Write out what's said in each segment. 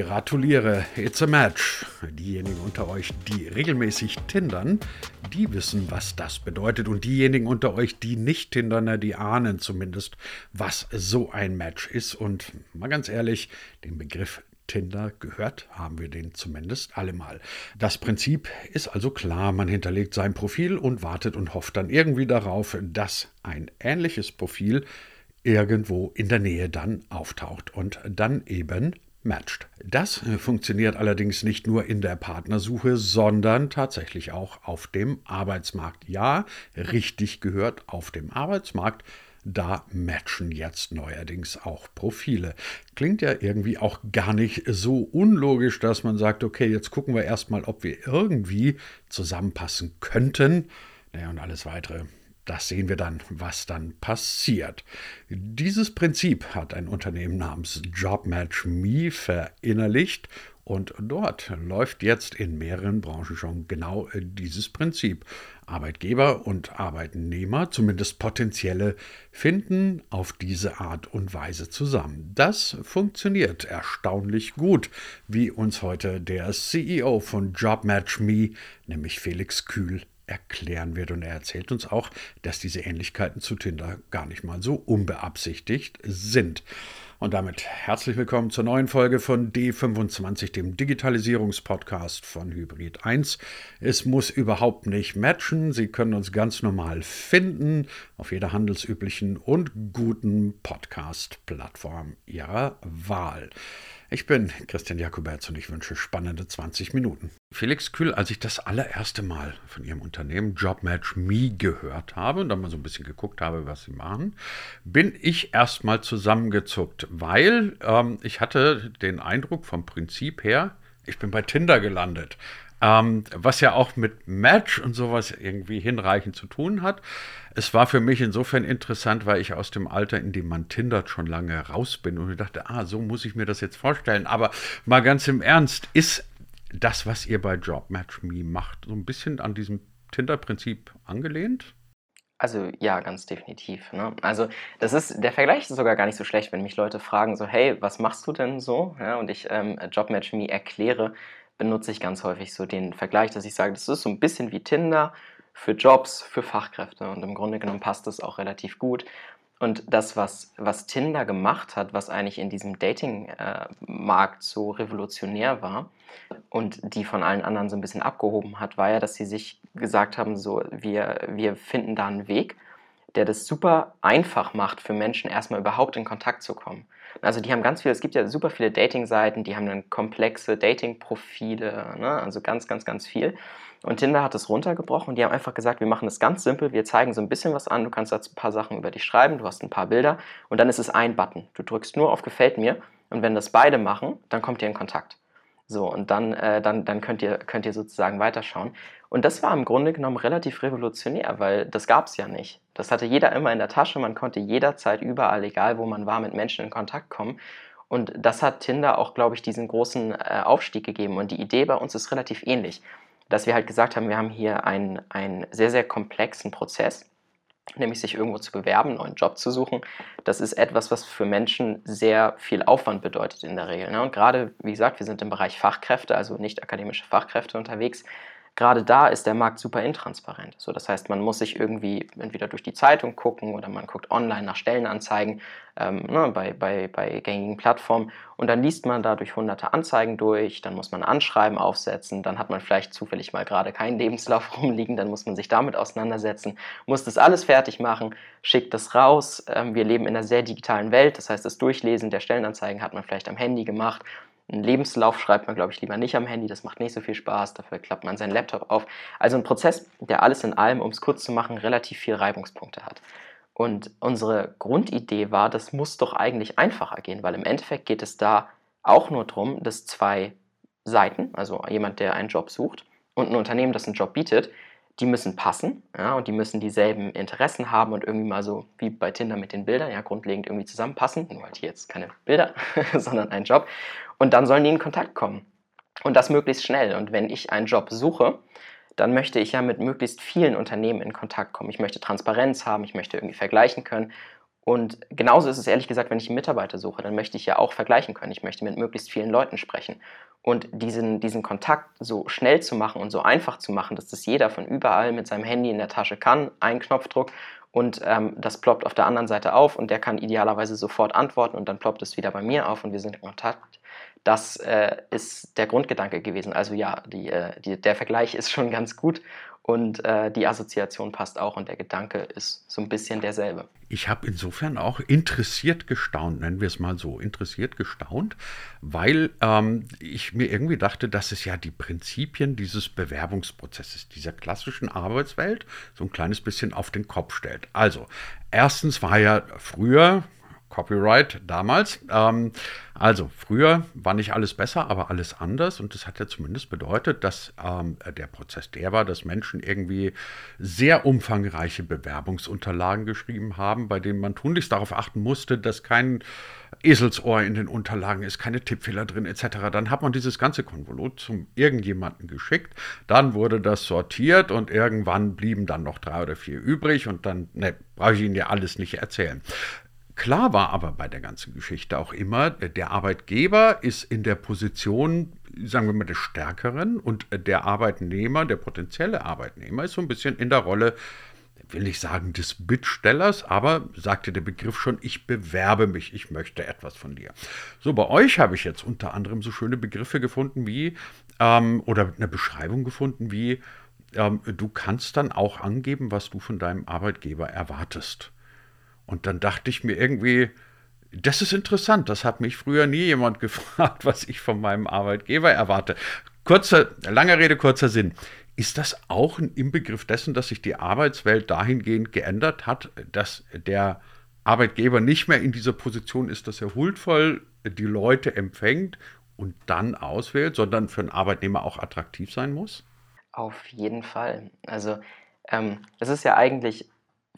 gratuliere, it's a match. Diejenigen unter euch, die regelmäßig tindern, die wissen, was das bedeutet. Und diejenigen unter euch, die nicht tindern, die ahnen zumindest, was so ein Match ist. Und mal ganz ehrlich, den Begriff Tinder gehört haben wir den zumindest allemal. Das Prinzip ist also klar, man hinterlegt sein Profil und wartet und hofft dann irgendwie darauf, dass ein ähnliches Profil irgendwo in der Nähe dann auftaucht und dann eben matcht. Das äh, funktioniert allerdings nicht nur in der Partnersuche, sondern tatsächlich auch auf dem Arbeitsmarkt. Ja, richtig gehört auf dem Arbeitsmarkt. Da matchen jetzt neuerdings auch Profile. Klingt ja irgendwie auch gar nicht so unlogisch, dass man sagt, okay, jetzt gucken wir erstmal, ob wir irgendwie zusammenpassen könnten. Naja, und alles weitere das sehen wir dann, was dann passiert. Dieses Prinzip hat ein Unternehmen namens JobMatchMe verinnerlicht und dort läuft jetzt in mehreren Branchen schon genau dieses Prinzip. Arbeitgeber und Arbeitnehmer, zumindest potenzielle, finden auf diese Art und Weise zusammen. Das funktioniert erstaunlich gut, wie uns heute der CEO von JobMatchMe, nämlich Felix Kühl, erklären wird. Und er erzählt uns auch, dass diese Ähnlichkeiten zu Tinder gar nicht mal so unbeabsichtigt sind. Und damit herzlich willkommen zur neuen Folge von D25, dem Digitalisierungspodcast von Hybrid 1. Es muss überhaupt nicht matchen. Sie können uns ganz normal finden auf jeder handelsüblichen und guten Podcast-Plattform Ihrer Wahl. Ich bin Christian Jakoberts und ich wünsche spannende 20 Minuten. Felix Kühl, als ich das allererste Mal von Ihrem Unternehmen JobMatch Me gehört habe und dann mal so ein bisschen geguckt habe, was Sie machen, bin ich erstmal zusammengezuckt, weil ähm, ich hatte den Eindruck vom Prinzip her, ich bin bei Tinder gelandet. Ähm, was ja auch mit Match und sowas irgendwie hinreichend zu tun hat. Es war für mich insofern interessant, weil ich aus dem Alter, in dem man tindert, schon lange raus bin und ich dachte, ah, so muss ich mir das jetzt vorstellen. Aber mal ganz im Ernst, ist das, was ihr bei JobMatchMe macht, so ein bisschen an diesem Tinder-Prinzip angelehnt? Also ja, ganz definitiv. Ne? Also das ist, der Vergleich ist sogar gar nicht so schlecht, wenn mich Leute fragen, so, hey, was machst du denn so? Ja, und ich ähm, JobMatchMe erkläre, benutze ich ganz häufig so den Vergleich, dass ich sage, das ist so ein bisschen wie Tinder für Jobs, für Fachkräfte. Und im Grunde genommen passt das auch relativ gut. Und das, was, was Tinder gemacht hat, was eigentlich in diesem Dating-Markt so revolutionär war und die von allen anderen so ein bisschen abgehoben hat, war ja, dass sie sich gesagt haben, so, wir, wir finden da einen Weg, der das super einfach macht für Menschen, erstmal überhaupt in Kontakt zu kommen. Also die haben ganz viele, es gibt ja super viele Dating-Seiten, die haben dann komplexe Dating-Profile, ne? also ganz, ganz, ganz viel. Und Tinder hat es runtergebrochen und die haben einfach gesagt, wir machen es ganz simpel, wir zeigen so ein bisschen was an, du kannst jetzt ein paar Sachen über dich schreiben, du hast ein paar Bilder und dann ist es ein Button. Du drückst nur auf Gefällt mir und wenn das beide machen, dann kommt ihr in Kontakt. So, und dann, äh, dann, dann könnt, ihr, könnt ihr sozusagen weiterschauen. Und das war im Grunde genommen relativ revolutionär, weil das gab es ja nicht. Das hatte jeder immer in der Tasche, man konnte jederzeit überall, egal wo man war, mit Menschen in Kontakt kommen. Und das hat Tinder auch, glaube ich, diesen großen äh, Aufstieg gegeben. Und die Idee bei uns ist relativ ähnlich, dass wir halt gesagt haben, wir haben hier einen, einen sehr, sehr komplexen Prozess nämlich sich irgendwo zu bewerben, einen neuen Job zu suchen, das ist etwas, was für Menschen sehr viel Aufwand bedeutet in der Regel. Ne? Und gerade, wie gesagt, wir sind im Bereich Fachkräfte, also nicht akademische Fachkräfte unterwegs gerade da ist der Markt super intransparent. So, das heißt, man muss sich irgendwie entweder durch die Zeitung gucken oder man guckt online nach Stellenanzeigen ähm, ne, bei, bei, bei gängigen Plattformen und dann liest man dadurch hunderte Anzeigen durch, dann muss man Anschreiben aufsetzen, dann hat man vielleicht zufällig mal gerade keinen Lebenslauf rumliegen, dann muss man sich damit auseinandersetzen, muss das alles fertig machen, schickt das raus. Ähm, wir leben in einer sehr digitalen Welt, das heißt, das Durchlesen der Stellenanzeigen hat man vielleicht am Handy gemacht einen Lebenslauf schreibt man, glaube ich, lieber nicht am Handy, das macht nicht so viel Spaß, dafür klappt man seinen Laptop auf. Also ein Prozess, der alles in allem, um es kurz zu machen, relativ viel Reibungspunkte hat. Und unsere Grundidee war, das muss doch eigentlich einfacher gehen, weil im Endeffekt geht es da auch nur darum, dass zwei Seiten, also jemand, der einen Job sucht und ein Unternehmen, das einen Job bietet, die müssen passen ja, und die müssen dieselben Interessen haben und irgendwie mal so wie bei Tinder mit den Bildern, ja, grundlegend irgendwie zusammenpassen. Nur halt hier jetzt keine Bilder, sondern ein Job. Und dann sollen die in Kontakt kommen. Und das möglichst schnell. Und wenn ich einen Job suche, dann möchte ich ja mit möglichst vielen Unternehmen in Kontakt kommen. Ich möchte Transparenz haben, ich möchte irgendwie vergleichen können. Und genauso ist es ehrlich gesagt, wenn ich einen Mitarbeiter suche, dann möchte ich ja auch vergleichen können. Ich möchte mit möglichst vielen Leuten sprechen. Und diesen, diesen Kontakt so schnell zu machen und so einfach zu machen, dass das jeder von überall mit seinem Handy in der Tasche kann, ein Knopfdruck und ähm, das ploppt auf der anderen Seite auf und der kann idealerweise sofort antworten und dann ploppt es wieder bei mir auf und wir sind in Kontakt. Das äh, ist der Grundgedanke gewesen. Also ja, die, äh, die, der Vergleich ist schon ganz gut und äh, die Assoziation passt auch und der Gedanke ist so ein bisschen derselbe. Ich habe insofern auch interessiert gestaunt, nennen wir es mal so, interessiert gestaunt, weil ähm, ich mir irgendwie dachte, dass es ja die Prinzipien dieses Bewerbungsprozesses, dieser klassischen Arbeitswelt so ein kleines bisschen auf den Kopf stellt. Also, erstens war ja früher, Copyright damals. Ähm, also früher war nicht alles besser, aber alles anders und das hat ja zumindest bedeutet, dass ähm, der Prozess der war, dass Menschen irgendwie sehr umfangreiche Bewerbungsunterlagen geschrieben haben, bei denen man tunlichst darauf achten musste, dass kein Eselsohr in den Unterlagen ist, keine Tippfehler drin etc. Dann hat man dieses ganze Konvolut zum irgendjemanden geschickt, dann wurde das sortiert und irgendwann blieben dann noch drei oder vier übrig und dann, ne, brauche ich Ihnen ja alles nicht erzählen. Klar war aber bei der ganzen Geschichte auch immer, der Arbeitgeber ist in der Position, sagen wir mal, des Stärkeren und der Arbeitnehmer, der potenzielle Arbeitnehmer, ist so ein bisschen in der Rolle, will ich sagen, des Bittstellers, aber sagte der Begriff schon, ich bewerbe mich, ich möchte etwas von dir. So, bei euch habe ich jetzt unter anderem so schöne Begriffe gefunden wie, ähm, oder eine Beschreibung gefunden wie, ähm, du kannst dann auch angeben, was du von deinem Arbeitgeber erwartest. Und dann dachte ich mir irgendwie, das ist interessant, das hat mich früher nie jemand gefragt, was ich von meinem Arbeitgeber erwarte. Kurze, lange Rede, kurzer Sinn. Ist das auch ein Inbegriff dessen, dass sich die Arbeitswelt dahingehend geändert hat, dass der Arbeitgeber nicht mehr in dieser Position ist, dass er huldvoll die Leute empfängt und dann auswählt, sondern für einen Arbeitnehmer auch attraktiv sein muss? Auf jeden Fall. Also ähm, es ist ja eigentlich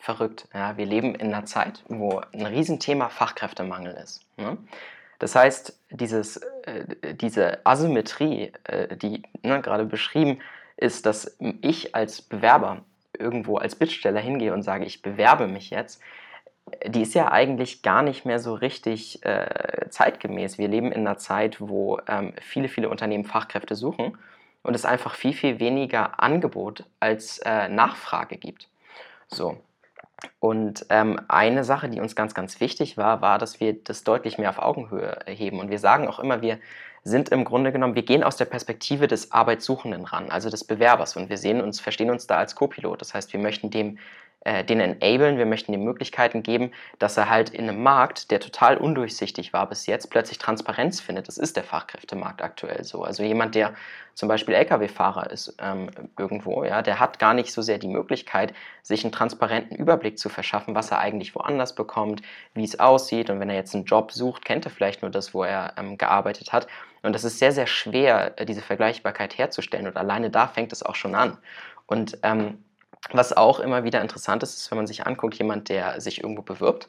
verrückt. Ja, wir leben in einer Zeit, wo ein Riesenthema Fachkräftemangel ist. Ne? Das heißt, dieses, äh, diese Asymmetrie, äh, die ne, gerade beschrieben ist, dass ich als Bewerber irgendwo als Bittsteller hingehe und sage, ich bewerbe mich jetzt, die ist ja eigentlich gar nicht mehr so richtig äh, zeitgemäß. Wir leben in einer Zeit, wo ähm, viele, viele Unternehmen Fachkräfte suchen und es einfach viel, viel weniger Angebot als äh, Nachfrage gibt. So, und ähm, eine Sache, die uns ganz, ganz wichtig war, war, dass wir das deutlich mehr auf Augenhöhe heben. Und wir sagen auch immer, wir sind im Grunde genommen, wir gehen aus der Perspektive des Arbeitssuchenden ran, also des Bewerbers. Und wir sehen uns, verstehen uns da als Co-Pilot. Das heißt, wir möchten dem äh, den enablen, wir möchten ihm Möglichkeiten geben, dass er halt in einem Markt, der total undurchsichtig war bis jetzt, plötzlich Transparenz findet. Das ist der Fachkräftemarkt aktuell so. Also jemand, der zum Beispiel Lkw-Fahrer ist ähm, irgendwo, ja, der hat gar nicht so sehr die Möglichkeit, sich einen transparenten Überblick zu verschaffen, was er eigentlich woanders bekommt, wie es aussieht. Und wenn er jetzt einen Job sucht, kennt er vielleicht nur das, wo er ähm, gearbeitet hat. Und das ist sehr, sehr schwer, äh, diese Vergleichbarkeit herzustellen. Und alleine da fängt es auch schon an. Und ähm, was auch immer wieder interessant ist, ist, wenn man sich anguckt, jemand, der sich irgendwo bewirbt,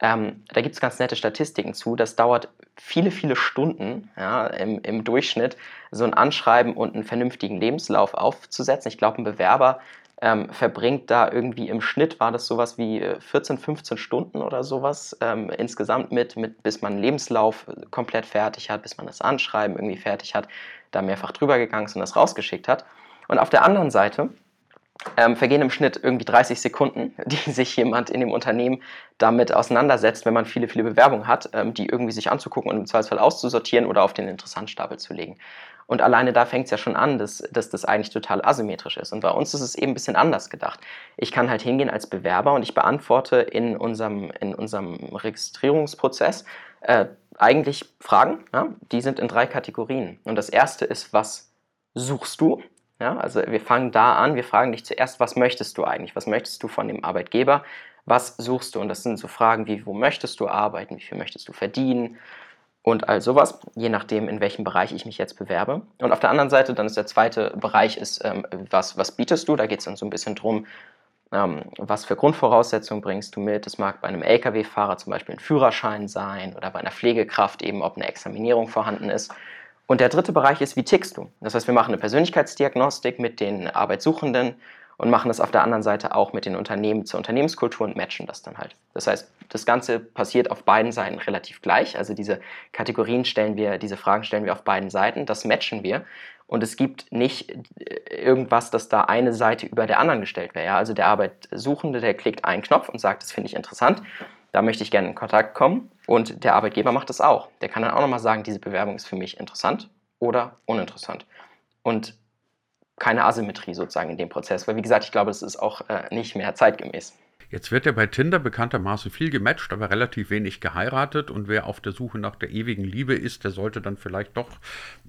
ähm, da gibt es ganz nette Statistiken zu. Das dauert viele, viele Stunden ja, im, im, Durchschnitt, so ein Anschreiben und einen vernünftigen Lebenslauf aufzusetzen. Ich glaube, ein Bewerber ähm, verbringt da irgendwie im Schnitt, war das sowas wie 14, äh, 15 Stunden oder sowas ähm, insgesamt mit, mit, bis man einen Lebenslauf komplett fertig hat, bis man das Anschreiben irgendwie fertig hat, da mehrfach drüber gegangen ist und das rausgeschickt hat. Und auf der anderen Seite ähm, vergehen im Schnitt irgendwie 30 Sekunden, die sich jemand in dem Unternehmen damit auseinandersetzt, wenn man viele, viele Bewerbungen hat, ähm, die irgendwie sich anzugucken und im Zweifelsfall auszusortieren oder auf den Interessantstapel zu legen. Und alleine da fängt es ja schon an, dass, dass das eigentlich total asymmetrisch ist. Und bei uns ist es eben ein bisschen anders gedacht. Ich kann halt hingehen als Bewerber und ich beantworte in unserem, in unserem Registrierungsprozess äh, eigentlich Fragen. Ja? Die sind in drei Kategorien. Und das erste ist, was suchst du? Ja, also wir fangen da an, wir fragen dich zuerst, was möchtest du eigentlich? Was möchtest du von dem Arbeitgeber? Was suchst du? Und das sind so Fragen wie, wo möchtest du arbeiten? Wie viel möchtest du verdienen? Und all sowas, je nachdem, in welchem Bereich ich mich jetzt bewerbe. Und auf der anderen Seite, dann ist der zweite Bereich, ist, ähm, was, was bietest du? Da geht es dann so ein bisschen drum, ähm, was für Grundvoraussetzungen bringst du mit? Das mag bei einem Lkw-Fahrer zum Beispiel ein Führerschein sein oder bei einer Pflegekraft eben, ob eine Examinierung vorhanden ist. Und der dritte Bereich ist, wie tickst du? Das heißt, wir machen eine Persönlichkeitsdiagnostik mit den Arbeitssuchenden und machen das auf der anderen Seite auch mit den Unternehmen zur Unternehmenskultur und matchen das dann halt. Das heißt, das Ganze passiert auf beiden Seiten relativ gleich. Also diese Kategorien stellen wir, diese Fragen stellen wir auf beiden Seiten, das matchen wir. Und es gibt nicht äh, irgendwas, dass da eine Seite über der anderen gestellt wäre. Ja? Also der Arbeitssuchende, der klickt einen Knopf und sagt, das finde ich interessant, da möchte ich gerne in Kontakt kommen. Und der Arbeitgeber macht das auch. Der kann dann auch nochmal sagen, diese Bewerbung ist für mich interessant oder uninteressant. Und keine Asymmetrie sozusagen in dem Prozess, weil wie gesagt, ich glaube, das ist auch äh, nicht mehr zeitgemäß. Jetzt wird ja bei Tinder bekanntermaßen viel gematcht, aber relativ wenig geheiratet. Und wer auf der Suche nach der ewigen Liebe ist, der sollte dann vielleicht doch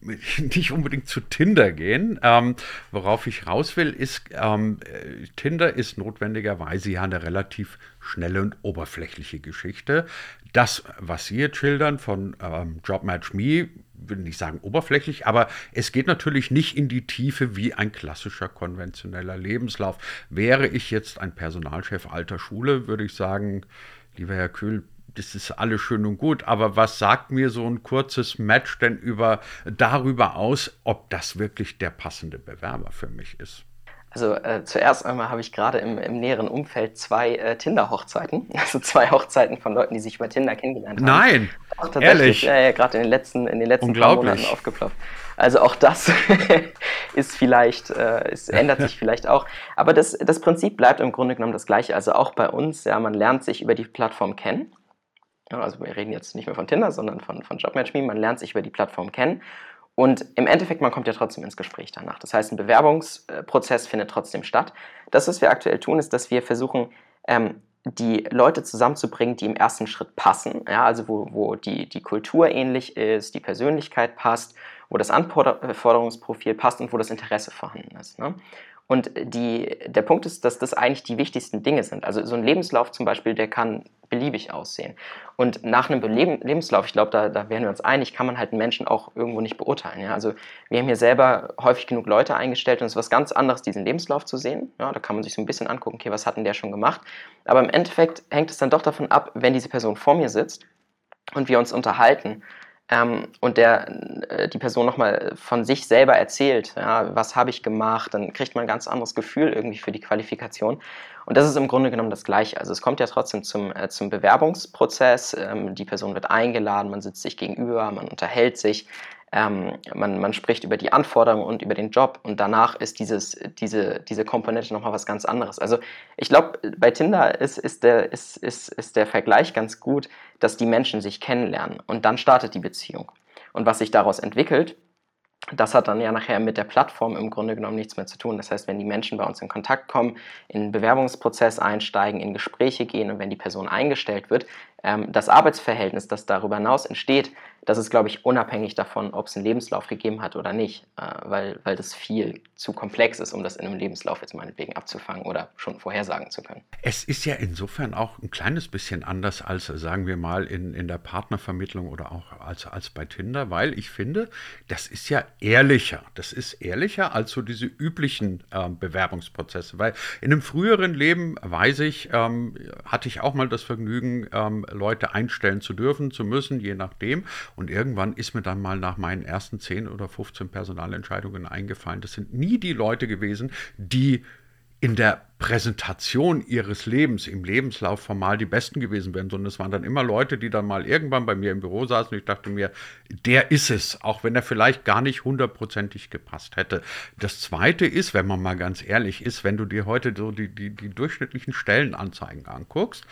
nicht unbedingt zu Tinder gehen. Ähm, worauf ich raus will, ist, ähm, Tinder ist notwendigerweise ja eine relativ schnelle und oberflächliche Geschichte. Das, was Sie jetzt schildern von ähm, Jobmatch Me, will nicht sagen oberflächlich, aber es geht natürlich nicht in die Tiefe wie ein klassischer konventioneller Lebenslauf. Wäre ich jetzt ein Personalchef alter Schule, würde ich sagen, lieber Herr Kühl, das ist alles schön und gut, aber was sagt mir so ein kurzes Match denn über darüber aus, ob das wirklich der passende Bewerber für mich ist? Also äh, zuerst einmal habe ich gerade im, im, näheren Umfeld zwei äh, Tinder-Hochzeiten, also zwei Hochzeiten von Leuten, die sich über Tinder kennengelernt haben. Nein, auch tatsächlich, äh, gerade in den letzten, in den letzten Monaten aufgeploppt. Also auch das ist vielleicht, äh, es ändert sich vielleicht auch. Aber das, das Prinzip bleibt im Grunde genommen das gleiche. Also auch bei uns, ja, man lernt sich über die Plattform kennen. Ja, also wir reden jetzt nicht mehr von Tinder, sondern von, von JobMatchMe. Man lernt sich über die Plattform kennen und im Endeffekt, man kommt ja trotzdem ins Gespräch danach. Das heißt, ein Bewerbungsprozess findet trotzdem statt. Das, was wir aktuell tun, ist, dass wir versuchen, ähm, die Leute zusammenzubringen, die im ersten Schritt passen. Ja, also wo, wo die, die Kultur ähnlich ist, die Persönlichkeit passt, wo das Anforderungsprofil passt und wo das Interesse vorhanden ist. Ne? Und die, der Punkt ist, dass das eigentlich die wichtigsten Dinge sind. Also so ein Lebenslauf zum Beispiel, der kann beliebig aussehen. Und nach einem Lebenslauf, ich glaube, da, da wären wir uns einig, kann man halt einen Menschen auch irgendwo nicht beurteilen. Ja? Also wir haben hier selber häufig genug Leute eingestellt und es ist was ganz anderes, diesen Lebenslauf zu sehen. Ja, da kann man sich so ein bisschen angucken, okay, was hat denn der schon gemacht? Aber im Endeffekt hängt es dann doch davon ab, wenn diese Person vor mir sitzt und wir uns unterhalten, ähm, und der, äh, die Person nochmal von sich selber erzählt, ja, was habe ich gemacht, dann kriegt man ein ganz anderes Gefühl irgendwie für die Qualifikation. Und das ist im Grunde genommen das Gleiche. Also es kommt ja trotzdem zum, äh, zum Bewerbungsprozess, ähm, die Person wird eingeladen, man sitzt sich gegenüber, man unterhält sich, ähm, man, man spricht über die Anforderungen und über den Job und danach ist dieses, diese, diese Komponente nochmal was ganz anderes. Also ich glaube, bei Tinder ist, ist, der, ist, ist, ist der Vergleich ganz gut, dass die Menschen sich kennenlernen und dann startet die Beziehung. Und was sich daraus entwickelt, das hat dann ja nachher mit der Plattform im Grunde genommen nichts mehr zu tun. Das heißt, wenn die Menschen bei uns in Kontakt kommen, in einen Bewerbungsprozess einsteigen, in Gespräche gehen und wenn die Person eingestellt wird, ähm, das Arbeitsverhältnis, das darüber hinaus entsteht, das ist, glaube ich, unabhängig davon, ob es einen Lebenslauf gegeben hat oder nicht, äh, weil, weil das viel zu komplex ist, um das in einem Lebenslauf jetzt meinetwegen abzufangen oder schon vorhersagen zu können. Es ist ja insofern auch ein kleines bisschen anders als, sagen wir mal, in, in der Partnervermittlung oder auch als, als bei Tinder, weil ich finde, das ist ja ehrlicher. Das ist ehrlicher als so diese üblichen äh, Bewerbungsprozesse, weil in einem früheren Leben, weiß ich, ähm, hatte ich auch mal das Vergnügen, ähm, Leute einstellen zu dürfen, zu müssen, je nachdem. Und irgendwann ist mir dann mal nach meinen ersten 10 oder 15 Personalentscheidungen eingefallen, das sind nie die Leute gewesen, die in der Präsentation ihres Lebens, im Lebenslauf formal die Besten gewesen wären, sondern es waren dann immer Leute, die dann mal irgendwann bei mir im Büro saßen und ich dachte mir, der ist es, auch wenn er vielleicht gar nicht hundertprozentig gepasst hätte. Das Zweite ist, wenn man mal ganz ehrlich ist, wenn du dir heute so die, die, die durchschnittlichen Stellenanzeigen anguckst,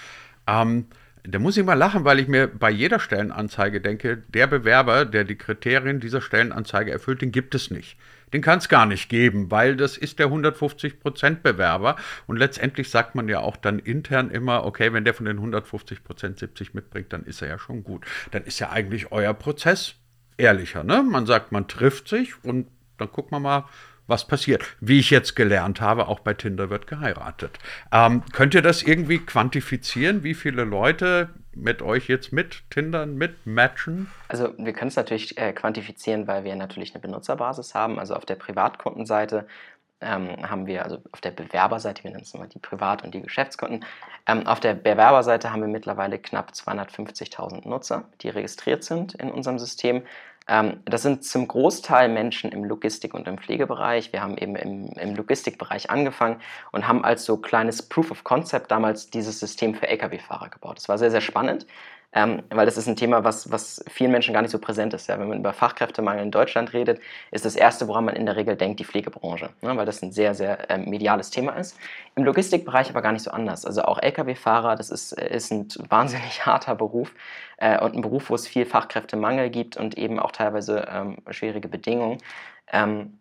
ähm, da muss ich mal lachen, weil ich mir bei jeder Stellenanzeige denke, der Bewerber, der die Kriterien dieser Stellenanzeige erfüllt, den gibt es nicht. Den kann es gar nicht geben, weil das ist der 150% Bewerber. Und letztendlich sagt man ja auch dann intern immer, okay, wenn der von den 150% 70 mitbringt, dann ist er ja schon gut. Dann ist ja eigentlich euer Prozess ehrlicher. Ne? Man sagt, man trifft sich und dann guckt man mal, was passiert. Wie ich jetzt gelernt habe, auch bei Tinder wird geheiratet. Ähm, könnt ihr das irgendwie quantifizieren, wie viele Leute mit euch jetzt mit Tindern, mit matchen? Also wir können es natürlich äh, quantifizieren, weil wir natürlich eine Benutzerbasis haben. Also auf der Privatkundenseite ähm, haben wir, also auf der Bewerberseite, wir nennen es immer die Privat- und die Geschäftskunden, ähm, auf der Bewerberseite haben wir mittlerweile knapp 250.000 Nutzer, die registriert sind in unserem System. Ähm, das sind zum Großteil Menschen im Logistik- und im Pflegebereich. Wir haben eben im, im Logistikbereich angefangen und haben als so kleines Proof of Concept damals dieses System für Lkw-Fahrer gebaut. Das war sehr, sehr spannend ähm, weil das ist ein Thema, was, was vielen Menschen gar nicht so präsent ist. Ja. Wenn man über Fachkräftemangel in Deutschland redet, ist das Erste, woran man in der Regel denkt, die Pflegebranche, ne, weil das ein sehr, sehr ähm, mediales Thema ist. Im Logistikbereich aber gar nicht so anders. Also auch Lkw-Fahrer, das ist, ist ein wahnsinnig harter Beruf äh, und ein Beruf, wo es viel Fachkräftemangel gibt und eben auch teilweise ähm, schwierige Bedingungen. Ähm,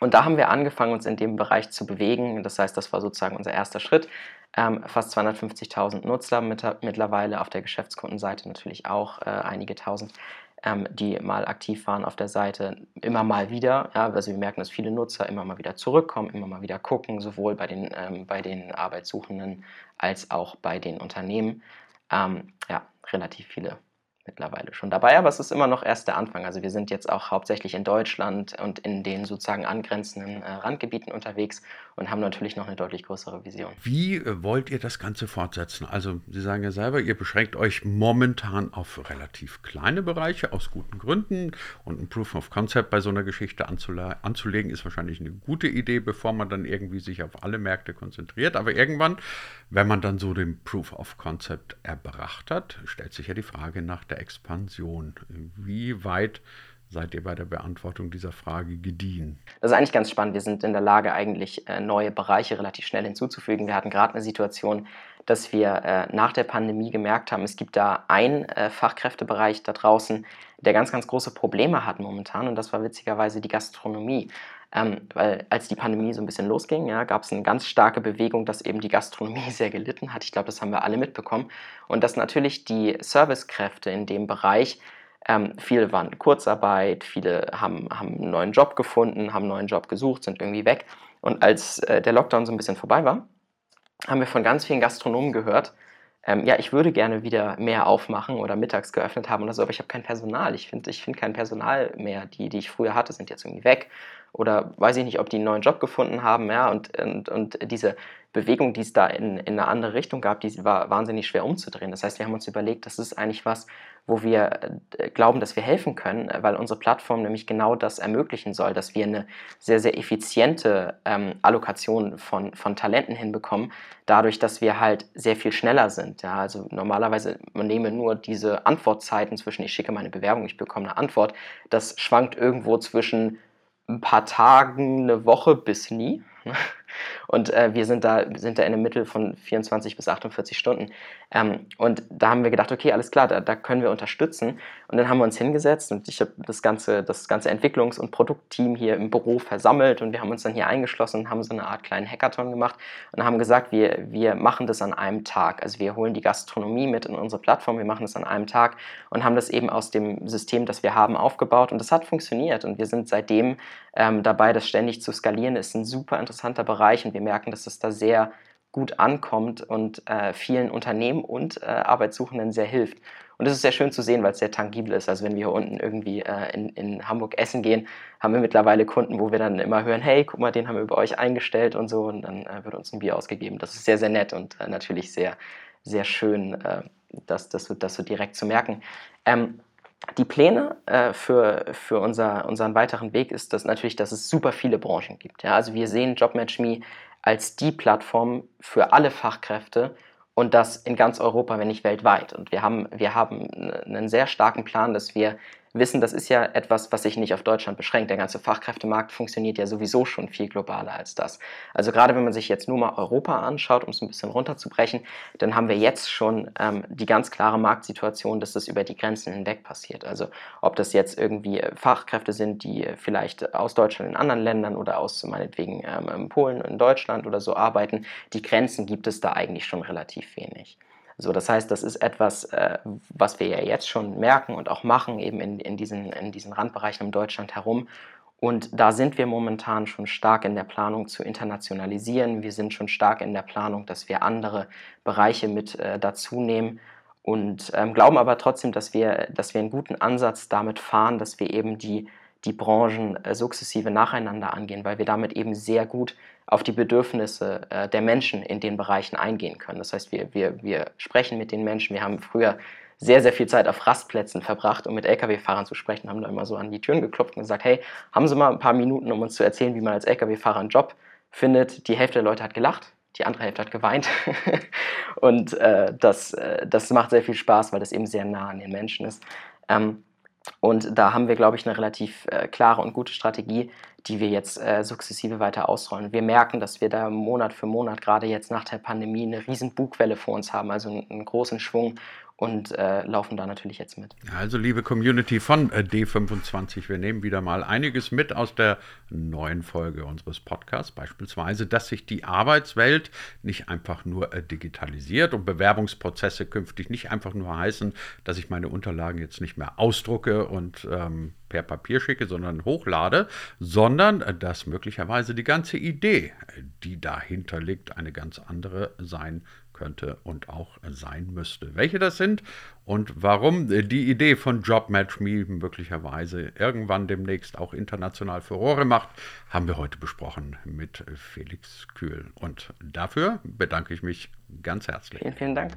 und da haben wir angefangen, uns in dem Bereich zu bewegen. Das heißt, das war sozusagen unser erster Schritt. Ähm, fast 250.000 Nutzer mit, mittlerweile auf der Geschäftskundenseite natürlich auch äh, einige tausend, ähm, die mal aktiv waren auf der Seite, immer mal wieder. Ja, also wir merken, dass viele Nutzer immer mal wieder zurückkommen, immer mal wieder gucken, sowohl bei den, ähm, bei den Arbeitssuchenden als auch bei den Unternehmen. Ähm, ja, relativ viele mittlerweile schon dabei, aber es ist immer noch erst der Anfang. Also wir sind jetzt auch hauptsächlich in Deutschland und in den sozusagen angrenzenden äh, Randgebieten unterwegs und haben natürlich noch eine deutlich größere Vision. Wie äh, wollt ihr das Ganze fortsetzen? Also Sie sagen ja selber, ihr beschränkt euch momentan auf relativ kleine Bereiche aus guten Gründen und ein Proof of Concept bei so einer Geschichte anzulegen ist wahrscheinlich eine gute Idee, bevor man dann irgendwie sich auf alle Märkte konzentriert. Aber irgendwann, wenn man dann so den Proof of Concept erbracht hat, stellt sich ja die Frage nach der der Expansion. Wie weit seid ihr bei der Beantwortung dieser Frage gediehen? Das ist eigentlich ganz spannend. Wir sind in der Lage, eigentlich äh, neue Bereiche relativ schnell hinzuzufügen. Wir hatten gerade eine Situation, dass wir äh, nach der Pandemie gemerkt haben, es gibt da einen äh, Fachkräftebereich da draußen, der ganz, ganz große Probleme hat momentan. Und das war witzigerweise die Gastronomie. Ähm, weil als die Pandemie so ein bisschen losging, ja, gab es eine ganz starke Bewegung, dass eben die Gastronomie sehr gelitten hat. Ich glaube, das haben wir alle mitbekommen. Und dass natürlich die Servicekräfte in dem Bereich, ähm, viele waren Kurzarbeit, viele haben, haben einen neuen Job gefunden, haben einen neuen Job gesucht, sind irgendwie weg. Und als äh, der Lockdown so ein bisschen vorbei war, haben wir von ganz vielen Gastronomen gehört, ähm, ja, ich würde gerne wieder mehr aufmachen oder mittags geöffnet haben oder so, aber ich habe kein Personal. Ich finde ich find kein Personal mehr. Die, die ich früher hatte, sind jetzt irgendwie weg oder weiß ich nicht, ob die einen neuen Job gefunden haben, ja, und, und, und diese Bewegung, die es da in, in eine andere Richtung gab, die war wahnsinnig schwer umzudrehen. Das heißt, wir haben uns überlegt, das ist eigentlich was, wo wir äh, glauben, dass wir helfen können, weil unsere Plattform nämlich genau das ermöglichen soll, dass wir eine sehr, sehr effiziente ähm, Allokation von, von Talenten hinbekommen, dadurch, dass wir halt sehr viel schneller sind. Ja, also normalerweise man nehme nur diese Antwortzeiten zwischen, ich schicke meine Bewerbung, ich bekomme eine Antwort, das schwankt irgendwo zwischen ein paar Tagen, eine Woche bis nie. Und äh, wir sind da, sind da in der Mitte von 24 bis 48 Stunden. Ähm, und da haben wir gedacht, okay, alles klar, da, da, können wir unterstützen. Und dann haben wir uns hingesetzt und ich habe das ganze, das ganze Entwicklungs- und Produktteam hier im Büro versammelt und wir haben uns dann hier eingeschlossen und haben so eine Art kleinen Hackathon gemacht und haben gesagt, wir, wir machen das an einem Tag. Also wir holen die Gastronomie mit in unsere Plattform, wir machen das an einem Tag und haben das eben aus dem System, das wir haben, aufgebaut. Und das hat funktioniert. Und wir sind seitdem ähm, dabei, das ständig zu skalieren. Das ist ein super interessanter Bereich und wir merken, dass es da sehr gut ankommt und äh, vielen Unternehmen und äh, Arbeitssuchenden sehr hilft. Und das ist sehr schön zu sehen, weil es sehr tangibel ist. Also wenn wir hier unten irgendwie äh, in, in Hamburg essen gehen, haben wir mittlerweile Kunden, wo wir dann immer hören, hey, guck mal, den haben wir über euch eingestellt und so. Und dann äh, wird uns ein Bier ausgegeben. Das ist sehr, sehr nett und äh, natürlich sehr, sehr schön, äh, das, das, das so direkt zu merken. Ähm, die Pläne äh, für, für unser, unseren weiteren Weg ist das natürlich, dass es super viele Branchen gibt. Ja? Also wir sehen JobMatchMe als die Plattform für alle Fachkräfte und das in ganz Europa, wenn nicht weltweit. Und wir haben, wir haben einen sehr starken Plan, dass wir wissen, das ist ja etwas, was sich nicht auf Deutschland beschränkt. Der ganze Fachkräftemarkt funktioniert ja sowieso schon viel globaler als das. Also gerade wenn man sich jetzt nur mal Europa anschaut, um es ein bisschen runterzubrechen, dann haben wir jetzt schon ähm, die ganz klare Marktsituation, dass das über die Grenzen hinweg passiert. Also ob das jetzt irgendwie äh, Fachkräfte sind, die vielleicht aus Deutschland in anderen Ländern oder aus meinetwegen ähm, Polen in Deutschland oder so arbeiten, die Grenzen gibt es da eigentlich schon relativ wenig. So, das heißt, das ist etwas, äh, was wir ja jetzt schon merken und auch machen, eben in, in, diesen, in diesen Randbereichen in Deutschland herum. Und da sind wir momentan schon stark in der Planung zu internationalisieren. Wir sind schon stark in der Planung, dass wir andere Bereiche mit äh, dazu nehmen und ähm, glauben aber trotzdem, dass wir, dass wir einen guten Ansatz damit fahren, dass wir eben die die Branchen äh, sukzessive nacheinander angehen, weil wir damit eben sehr gut auf die Bedürfnisse äh, der Menschen in den Bereichen eingehen können. Das heißt, wir, wir, wir sprechen mit den Menschen. Wir haben früher sehr, sehr viel Zeit auf Rastplätzen verbracht, um mit Lkw-Fahrern zu sprechen, haben da immer so an die Türen geklopft und gesagt, hey, haben Sie mal ein paar Minuten, um uns zu erzählen, wie man als Lkw-Fahrer einen Job findet. Die Hälfte der Leute hat gelacht, die andere Hälfte hat geweint. und äh, das, äh, das macht sehr viel Spaß, weil das eben sehr nah an den Menschen ist. Ähm, und da haben wir, glaube ich, eine relativ äh, klare und gute Strategie, die wir jetzt äh, sukzessive weiter ausrollen. Wir merken, dass wir da Monat für Monat, gerade jetzt nach der Pandemie, eine riesen Bugwelle vor uns haben, also einen, einen großen Schwung und äh, laufen da natürlich jetzt mit. Also liebe Community von äh, D25, wir nehmen wieder mal einiges mit aus der neuen Folge unseres Podcasts, beispielsweise, dass sich die Arbeitswelt nicht einfach nur äh, digitalisiert und Bewerbungsprozesse künftig nicht einfach nur heißen, dass ich meine Unterlagen jetzt nicht mehr ausdrucke und ähm, per Papier schicke, sondern hochlade, sondern äh, dass möglicherweise die ganze Idee, die dahinter liegt, eine ganz andere sein könnte und auch sein müsste. Welche das sind und warum die Idee von JobMatchMe möglicherweise irgendwann demnächst auch international Furore macht, haben wir heute besprochen mit Felix Kühl. Und dafür bedanke ich mich ganz herzlich. Vielen, vielen Dank.